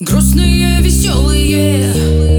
Грустные, веселые.